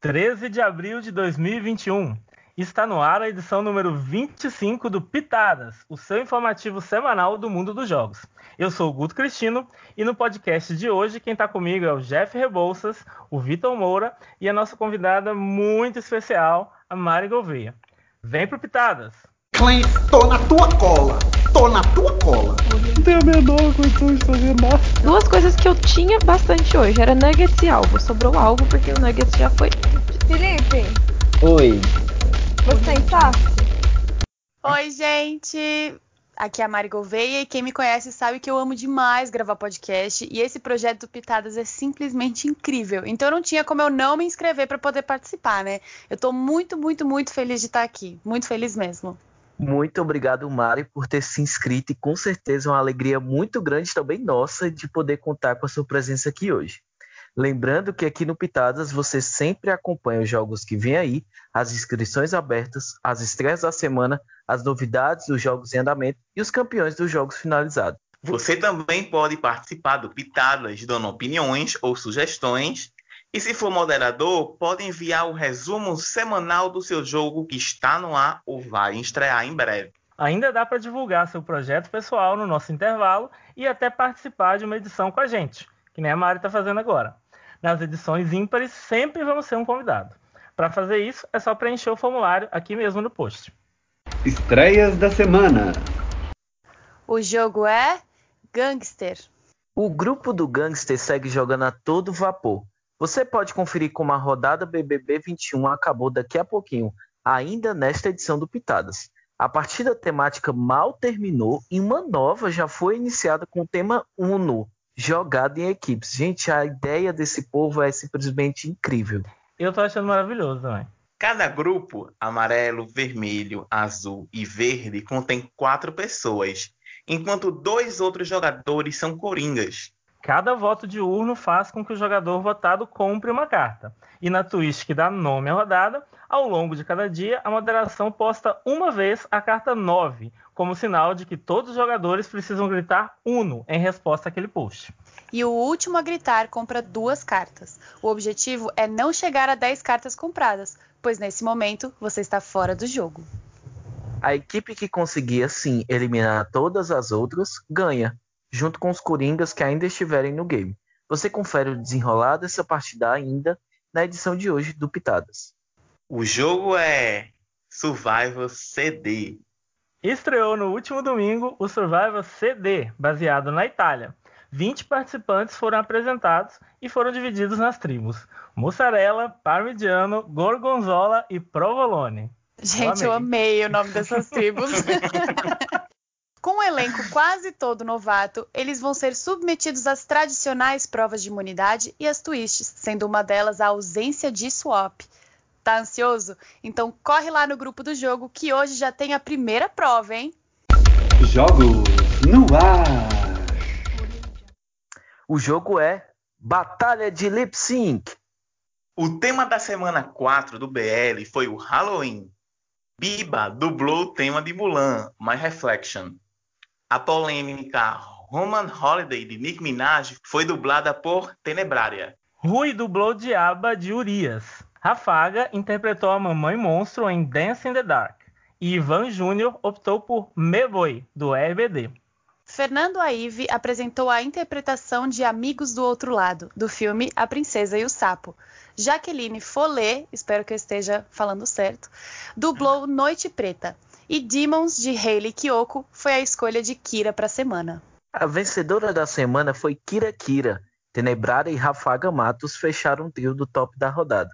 13 de abril de 2021. Está no ar a edição número 25 do Pitadas, o seu informativo semanal do mundo dos jogos. Eu sou o Guto Cristino e no podcast de hoje quem está comigo é o Jeff Rebouças, o Vitor Moura e a nossa convidada muito especial, a Mari Gouveia. Vem pro Pitadas! Clem, tô na tua cola! Tô na tua cola! Não tenho a menor condição de fazer nada. Duas coisas que eu tinha bastante hoje era nuggets e alvo. Sobrou alvo porque o nuggets já foi. Felipe, Oi. você saco? Oi, gente! Aqui é a Mari Gouveia e quem me conhece sabe que eu amo demais gravar podcast e esse projeto do Pitadas é simplesmente incrível. Então não tinha como eu não me inscrever para poder participar, né? Eu tô muito, muito, muito feliz de estar aqui. Muito feliz mesmo. Muito obrigado, Mari, por ter se inscrito e com certeza é uma alegria muito grande também nossa de poder contar com a sua presença aqui hoje. Lembrando que aqui no Pitadas você sempre acompanha os jogos que vêm aí, as inscrições abertas, as estreias da semana, as novidades dos jogos em andamento e os campeões dos jogos finalizados. Você também pode participar do Pitadas dando opiniões ou sugestões. E se for moderador, pode enviar o resumo semanal do seu jogo que está no ar ou vai estrear em breve. Ainda dá para divulgar seu projeto pessoal no nosso intervalo e até participar de uma edição com a gente, que nem a Mari está fazendo agora. Nas edições ímpares sempre vamos ser um convidado. Para fazer isso, é só preencher o formulário aqui mesmo no post. Estreias da semana. O jogo é Gangster. O grupo do Gangster segue jogando a todo vapor. Você pode conferir como a rodada BBB 21 acabou daqui a pouquinho, ainda nesta edição do Pitadas. A partida temática mal terminou e uma nova já foi iniciada com o tema Uno, jogado em equipes. Gente, a ideia desse povo é simplesmente incrível. Eu tô achando maravilhoso também. Cada grupo, amarelo, vermelho, azul e verde, contém quatro pessoas, enquanto dois outros jogadores são coringas. Cada voto de urno faz com que o jogador votado compre uma carta. E na twist que dá nome à rodada, ao longo de cada dia, a moderação posta uma vez a carta 9, como sinal de que todos os jogadores precisam gritar Uno em resposta àquele post. E o último a gritar compra duas cartas. O objetivo é não chegar a 10 cartas compradas, pois nesse momento você está fora do jogo. A equipe que conseguir assim eliminar todas as outras ganha, junto com os coringas que ainda estiverem no game. Você confere o desenrolar dessa partida ainda na edição de hoje do Pitadas. O jogo é Survival CD. Estreou no último domingo o Survival CD, baseado na Itália. 20 participantes foram apresentados e foram divididos nas tribos: mussarela, parmigiano, gorgonzola e provolone. Gente, eu amei o nome dessas tribos. Com o elenco quase todo novato, eles vão ser submetidos às tradicionais provas de imunidade e às twists, sendo uma delas a ausência de swap. Tá ansioso? Então corre lá no grupo do jogo que hoje já tem a primeira prova, hein? Jogos no ar. O jogo é Batalha de Lip Sync. O tema da semana 4 do BL foi o Halloween. Biba dublou o tema de Mulan, My Reflection. A polêmica Roman Holiday de Nick Minaj foi dublada por Tenebraria. Rui dublou Diaba de Urias. Rafaga interpretou a Mamãe Monstro em Dance in the Dark. E Ivan Júnior optou por Meboy, do RBD. Fernando Aive apresentou a interpretação de Amigos do Outro Lado, do filme A Princesa e o Sapo. Jaqueline Follet, espero que eu esteja falando certo, dublou Noite Preta. E Demons, de Hayley Kiyoko, foi a escolha de Kira para a semana. A vencedora da semana foi Kira Kira. Tenebrara e Rafaga Matos fecharam o trio do top da rodada.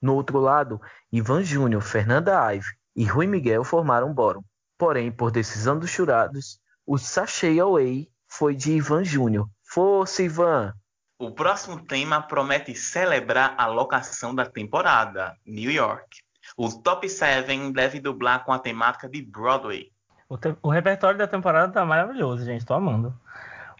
No outro lado, Ivan Júnior, Fernanda Aive e Rui Miguel formaram um bórum. Porém, por decisão dos jurados, o Sachei Away foi de Ivan Júnior. Força, Ivan! O próximo tema promete celebrar a locação da temporada, New York. O Top 7 deve dublar com a temática de Broadway. O, te- o repertório da temporada tá maravilhoso, gente. Tô amando.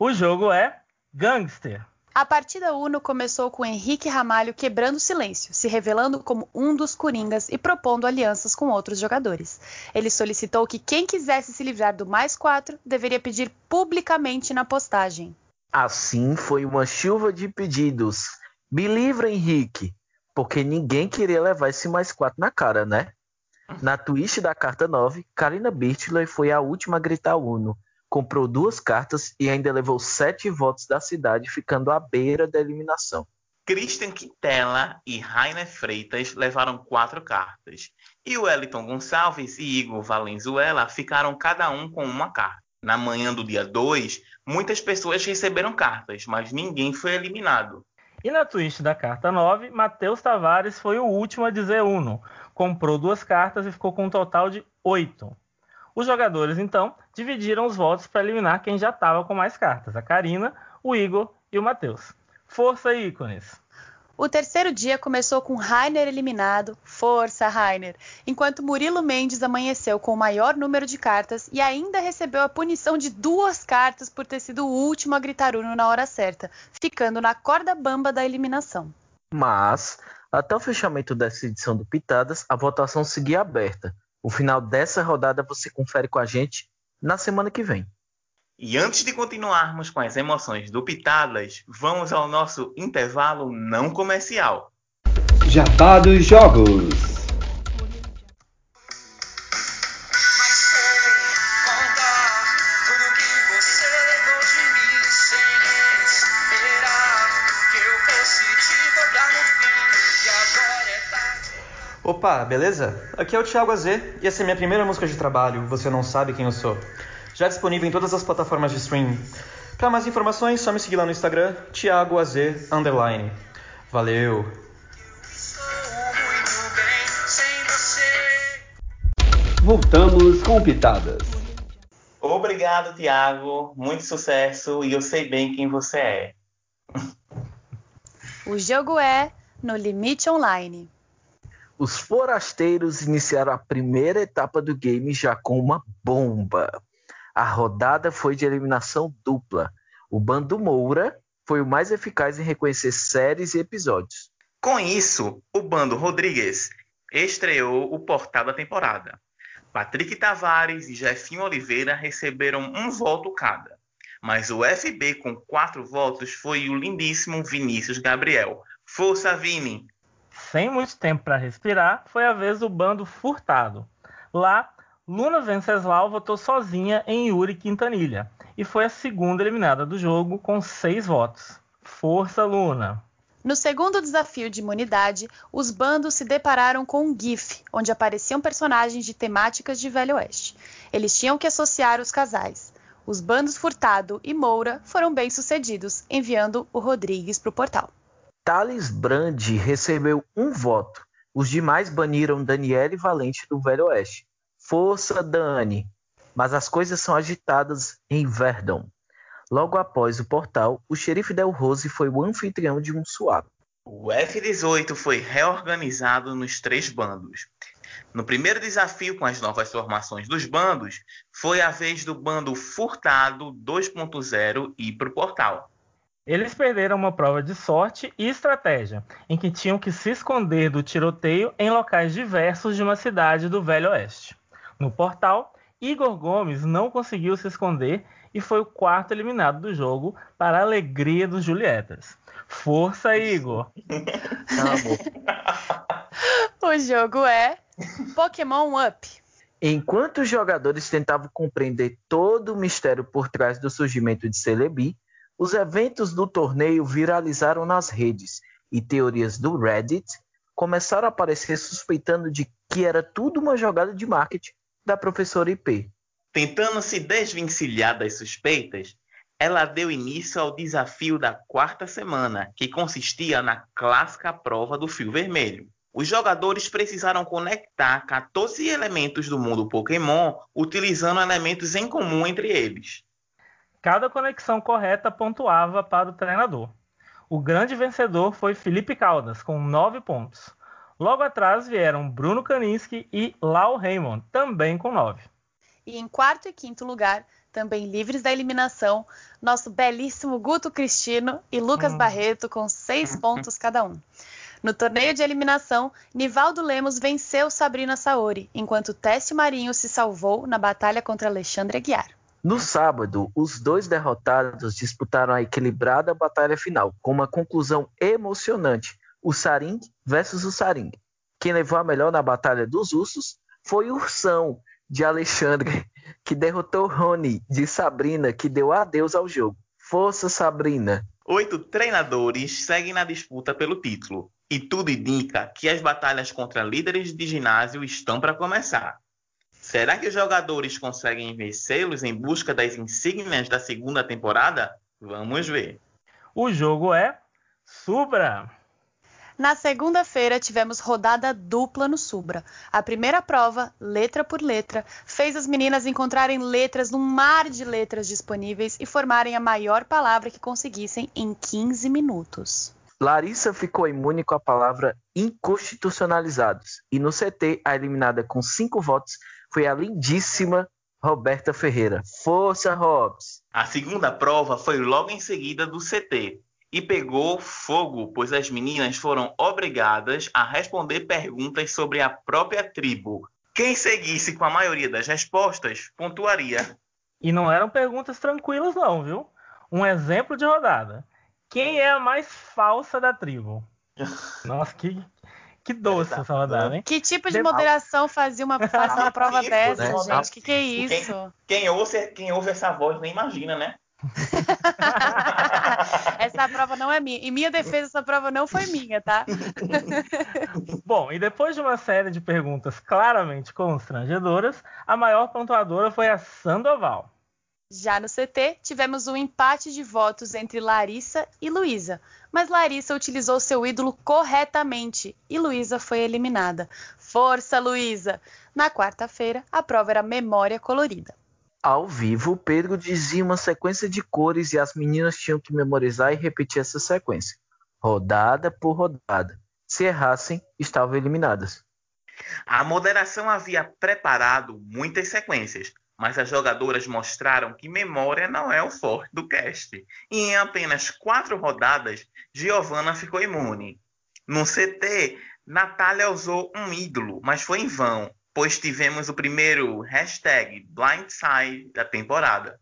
O jogo é Gangster. A partida Uno começou com Henrique Ramalho quebrando o silêncio, se revelando como um dos coringas e propondo alianças com outros jogadores. Ele solicitou que quem quisesse se livrar do mais quatro deveria pedir publicamente na postagem. Assim foi uma chuva de pedidos. Me livra, Henrique! Porque ninguém queria levar esse mais 4 na cara, né? Na twist da carta 9, Karina Birchley foi a última a gritar Uno, comprou duas cartas e ainda levou sete votos da cidade, ficando à beira da eliminação. Christian Quintela e Rainer Freitas levaram quatro cartas. E Wellington Gonçalves e Igor Valenzuela ficaram cada um com uma carta. Na manhã do dia 2, muitas pessoas receberam cartas, mas ninguém foi eliminado. E na twist da carta 9, Matheus Tavares foi o último a dizer Uno. Comprou duas cartas e ficou com um total de oito. Os jogadores, então, dividiram os votos para eliminar quem já estava com mais cartas: a Karina, o Igor e o Matheus. Força, ícones! O terceiro dia começou com Rainer eliminado, força Rainer, enquanto Murilo Mendes amanheceu com o maior número de cartas e ainda recebeu a punição de duas cartas por ter sido o último a gritar Uno na hora certa, ficando na corda bamba da eliminação. Mas, até o fechamento dessa edição do Pitadas, a votação seguia aberta. O final dessa rodada você confere com a gente na semana que vem. E antes de continuarmos com as emoções do Pitadas, vamos ao nosso intervalo não comercial. Jabá dos Jogos. É. Opa, beleza? Aqui é o Thiago AZ e essa é minha primeira música de trabalho, Você Não Sabe Quem Eu Sou. Já disponível em todas as plataformas de streaming. Para mais informações, só me seguir lá no Instagram, Thiago AZ Underline. Valeu! Estou muito bem sem você. Voltamos com Pitadas. Obrigado, Tiago. Muito sucesso e eu sei bem quem você é. O jogo é no Limite Online. Os forasteiros iniciaram a primeira etapa do game já com uma bomba. A rodada foi de eliminação dupla. O bando Moura foi o mais eficaz em reconhecer séries e episódios. Com isso, o bando Rodrigues estreou o portal da temporada. Patrick Tavares e Jefinho Oliveira receberam um voto cada. Mas o FB com quatro votos foi o lindíssimo Vinícius Gabriel. Força, Vini! Sem muito tempo para respirar, foi a vez do bando Furtado. Lá, Luna Venceslau votou sozinha em Yuri Quintanilha e foi a segunda eliminada do jogo com seis votos. Força, Luna! No segundo desafio de imunidade, os bandos se depararam com um GIF, onde apareciam personagens de temáticas de Velho Oeste. Eles tinham que associar os casais. Os bandos Furtado e Moura foram bem-sucedidos, enviando o Rodrigues para o portal. Thales Brandi recebeu um voto. Os demais baniram Daniele Valente do Velho Oeste. Força, Dani! Mas as coisas são agitadas em Verdon. Logo após o portal, o xerife Del Rose foi o anfitrião de um swap. O F-18 foi reorganizado nos três bandos. No primeiro desafio com as novas formações dos bandos, foi a vez do bando Furtado 2.0 ir para o portal. Eles perderam uma prova de sorte e estratégia, em que tinham que se esconder do tiroteio em locais diversos de uma cidade do Velho Oeste. No portal, Igor Gomes não conseguiu se esconder e foi o quarto eliminado do jogo, para a alegria dos Julietas. Força, Igor! O jogo é Pokémon Up. Enquanto os jogadores tentavam compreender todo o mistério por trás do surgimento de Celebi, os eventos do torneio viralizaram nas redes e teorias do Reddit começaram a aparecer suspeitando de que era tudo uma jogada de marketing da professora IP. Tentando se desvencilhar das suspeitas, ela deu início ao desafio da quarta semana, que consistia na clássica prova do fio vermelho. Os jogadores precisaram conectar 14 elementos do mundo Pokémon utilizando elementos em comum entre eles. Cada conexão correta pontuava para o treinador. O grande vencedor foi Felipe Caldas, com 9 pontos. Logo atrás vieram Bruno Kaninski e Lau Raymond, também com 9. E em quarto e quinto lugar, também livres da eliminação, nosso belíssimo Guto Cristino e Lucas Hum. Barreto com seis pontos cada um. No torneio de eliminação, Nivaldo Lemos venceu Sabrina Saori, enquanto Técio Marinho se salvou na batalha contra Alexandre Aguiar. No sábado, os dois derrotados disputaram a equilibrada batalha final, com uma conclusão emocionante, o Saring versus o Saring. Quem levou a melhor na Batalha dos Ursos foi o Ursão, de Alexandre, que derrotou Rony, de Sabrina, que deu adeus ao jogo. Força, Sabrina! Oito treinadores seguem na disputa pelo título, e tudo indica que as batalhas contra líderes de ginásio estão para começar. Será que os jogadores conseguem vencê-los em busca das insígnias da segunda temporada? Vamos ver. O jogo é Subra. Na segunda-feira tivemos rodada dupla no Subra. A primeira prova, letra por letra, fez as meninas encontrarem letras num mar de letras disponíveis e formarem a maior palavra que conseguissem em 15 minutos. Larissa ficou imune com a palavra inconstitucionalizados. E no CT, a eliminada com cinco votos foi a lindíssima Roberta Ferreira. Força, Robs! A segunda prova foi logo em seguida do CT e pegou fogo, pois as meninas foram obrigadas a responder perguntas sobre a própria tribo. Quem seguisse com a maioria das respostas pontuaria. E não eram perguntas tranquilas, não, viu? Um exemplo de rodada. Quem é a mais falsa da tribo? Nossa, que, que doce essa rodada, hein? Que tipo de De- moderação fazia uma, faz uma prova Tipo, dessa, né? gente? Que que é isso? Quem ouve, quem ouve essa voz nem imagina, né? essa prova não é minha. Em minha defesa, essa prova não foi minha, tá? Bom, e depois de uma série de perguntas claramente constrangedoras, a maior pontuadora foi a Sandoval. Já no CT, tivemos um empate de votos entre Larissa e Luísa, mas Larissa utilizou seu ídolo corretamente e Luísa foi eliminada. Força, Luísa! Na quarta-feira, a prova era memória colorida. Ao vivo, Pedro dizia uma sequência de cores e as meninas tinham que memorizar e repetir essa sequência, rodada por rodada. Se errassem, estavam eliminadas. A moderação havia preparado muitas sequências, mas as jogadoras mostraram que memória não é o forte do cast. E em apenas quatro rodadas, Giovanna ficou imune. No CT, Natália usou um ídolo, mas foi em vão, pois tivemos o primeiro hashtag Blindside da temporada.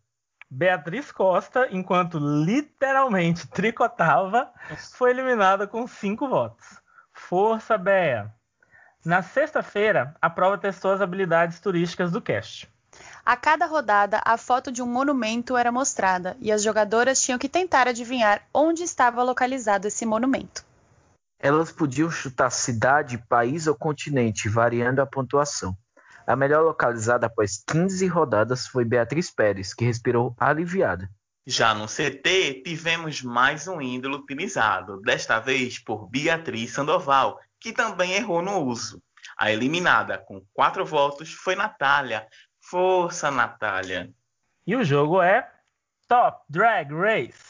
Beatriz Costa, enquanto literalmente tricotava, foi eliminada com cinco votos. Força, Bea! Na sexta-feira, a prova testou as habilidades turísticas do cast. A cada rodada, a foto de um monumento era mostrada e as jogadoras tinham que tentar adivinhar onde estava localizado esse monumento. Elas podiam chutar cidade, país ou continente, variando a pontuação. A melhor localizada após 15 rodadas foi Beatriz Pérez, que respirou aliviada. Já no CT, tivemos mais um ídolo utilizado, desta vez por Beatriz Sandoval, que também errou no uso. A eliminada com quatro votos foi Natália. Força, Natália! E o jogo é Top Drag Race.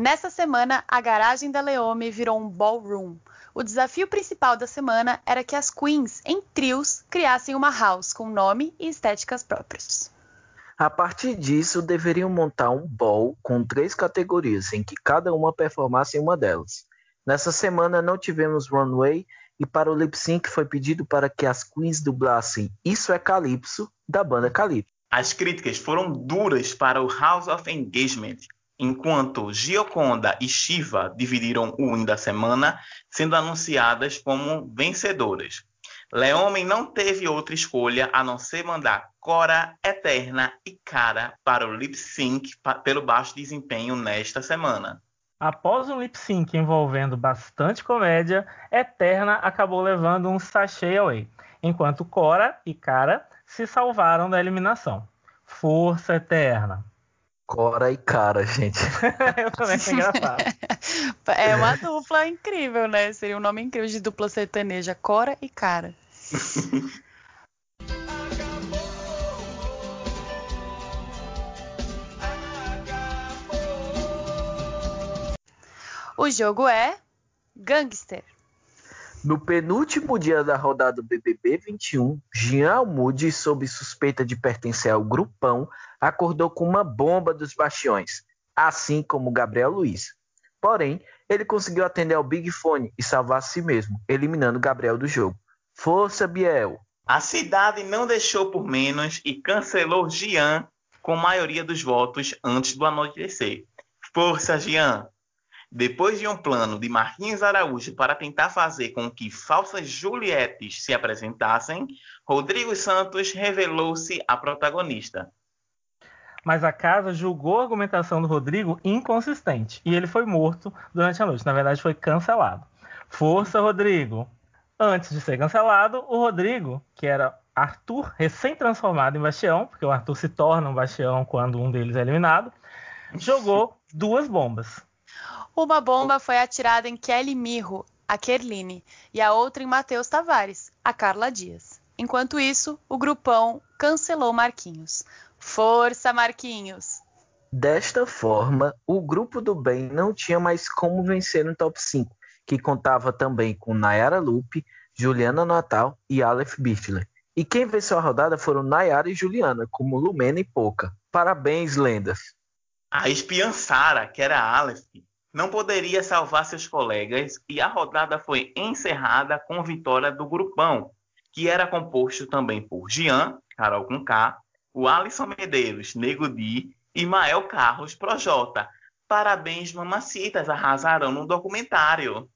Nessa semana, a garagem da Leome virou um ballroom. O desafio principal da semana era que as queens, em trios, criassem uma house com nome e estéticas próprios. A partir disso, deveriam montar um ball com três categorias, em que cada uma performasse em uma delas. Nessa semana não tivemos runway e para o lip sync foi pedido para que as queens dublassem Isso é Calypso, da banda Calypso. As críticas foram duras para o House of Engagement, enquanto Gioconda e Shiva dividiram o win da semana, sendo anunciadas como vencedoras. Leomen não teve outra escolha a não ser mandar Cora, Eterna e Cara para o lip sync pelo baixo desempenho nesta semana. Após um lip sync envolvendo bastante comédia, Eterna acabou levando um sachê away, enquanto Cora e Cara se salvaram da eliminação. Força Eterna. Cora e cara, gente. Eu também achei engraçado. É uma dupla incrível, né? Seria um nome incrível de dupla sertaneja, Cora e Cara. O jogo é Gangster. No penúltimo dia da rodada do BBB 21, Jean Almude, sob suspeita de pertencer ao grupão, acordou com uma bomba dos bastiões, assim como Gabriel Luiz. Porém, ele conseguiu atender ao Big Fone e salvar a si mesmo, eliminando Gabriel do jogo. Força, Biel! A cidade não deixou por menos e cancelou Gian com maioria dos votos antes do anoitecer. Força, Gian! Depois de um plano de Marquinhos Araújo para tentar fazer com que falsas Julietes se apresentassem, Rodrigo Santos revelou-se a protagonista. Mas a casa julgou a argumentação do Rodrigo inconsistente e ele foi morto durante a noite. Na verdade, foi cancelado. Força, Rodrigo! Antes de ser cancelado, o Rodrigo, que era Arthur, recém-transformado em Bastião, porque o Arthur se torna um Bastião quando um deles é eliminado, jogou duas bombas. Uma bomba foi atirada em Kelly Mirro, a Kerline, e a outra em Matheus Tavares, a Carla Dias. Enquanto isso, o grupão cancelou Marquinhos. Força, Marquinhos! Desta forma, o grupo do bem não tinha mais como vencer no top 5, que contava também com Nayara Lupe, Juliana Natal e Aleph Bichler. E quem venceu a rodada foram Nayara e Juliana, como Lumena e Poca. Parabéns, lendas! A espiã Sara, que era a Aleph, não poderia salvar seus colegas e a rodada foi encerrada com vitória do grupão, que era composto também por Jean, Carol com K, o Alisson Medeiros, Nego Di e Mael Carlos Projota. Parabéns, mamacitas, arrasaram no documentário.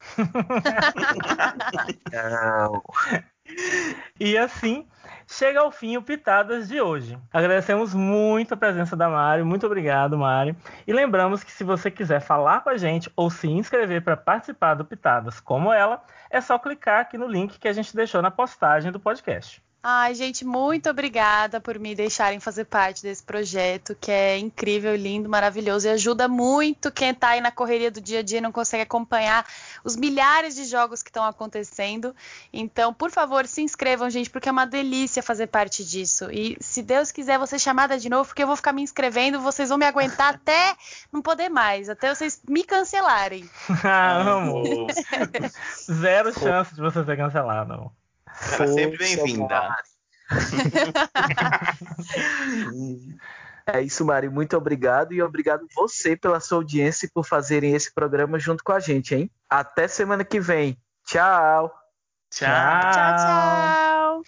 E assim chega ao fim o Pitadas de hoje. Agradecemos muito a presença da Mari, muito obrigado, Mari. E lembramos que se você quiser falar com a gente ou se inscrever para participar do Pitadas como ela, é só clicar aqui no link que a gente deixou na postagem do podcast. Ai, gente, muito obrigada por me deixarem fazer parte desse projeto, que é incrível, lindo, maravilhoso e ajuda muito quem está aí na correria do dia a dia e não consegue acompanhar os milhares de jogos que estão acontecendo. Então, por favor, se inscrevam, gente, porque é uma delícia fazer parte disso. E se Deus quiser, vou ser chamada de novo, porque eu vou ficar me inscrevendo, vocês vão me aguentar até não poder mais, até vocês me cancelarem. ah, amo. Zero chance de você ser cancelado. Será sempre bem-vinda. É isso, Mari. Muito obrigado e obrigado você pela sua audiência e por fazerem esse programa junto com a gente, hein? Até semana que vem. Tchau. Tchau. Tchau, tchau.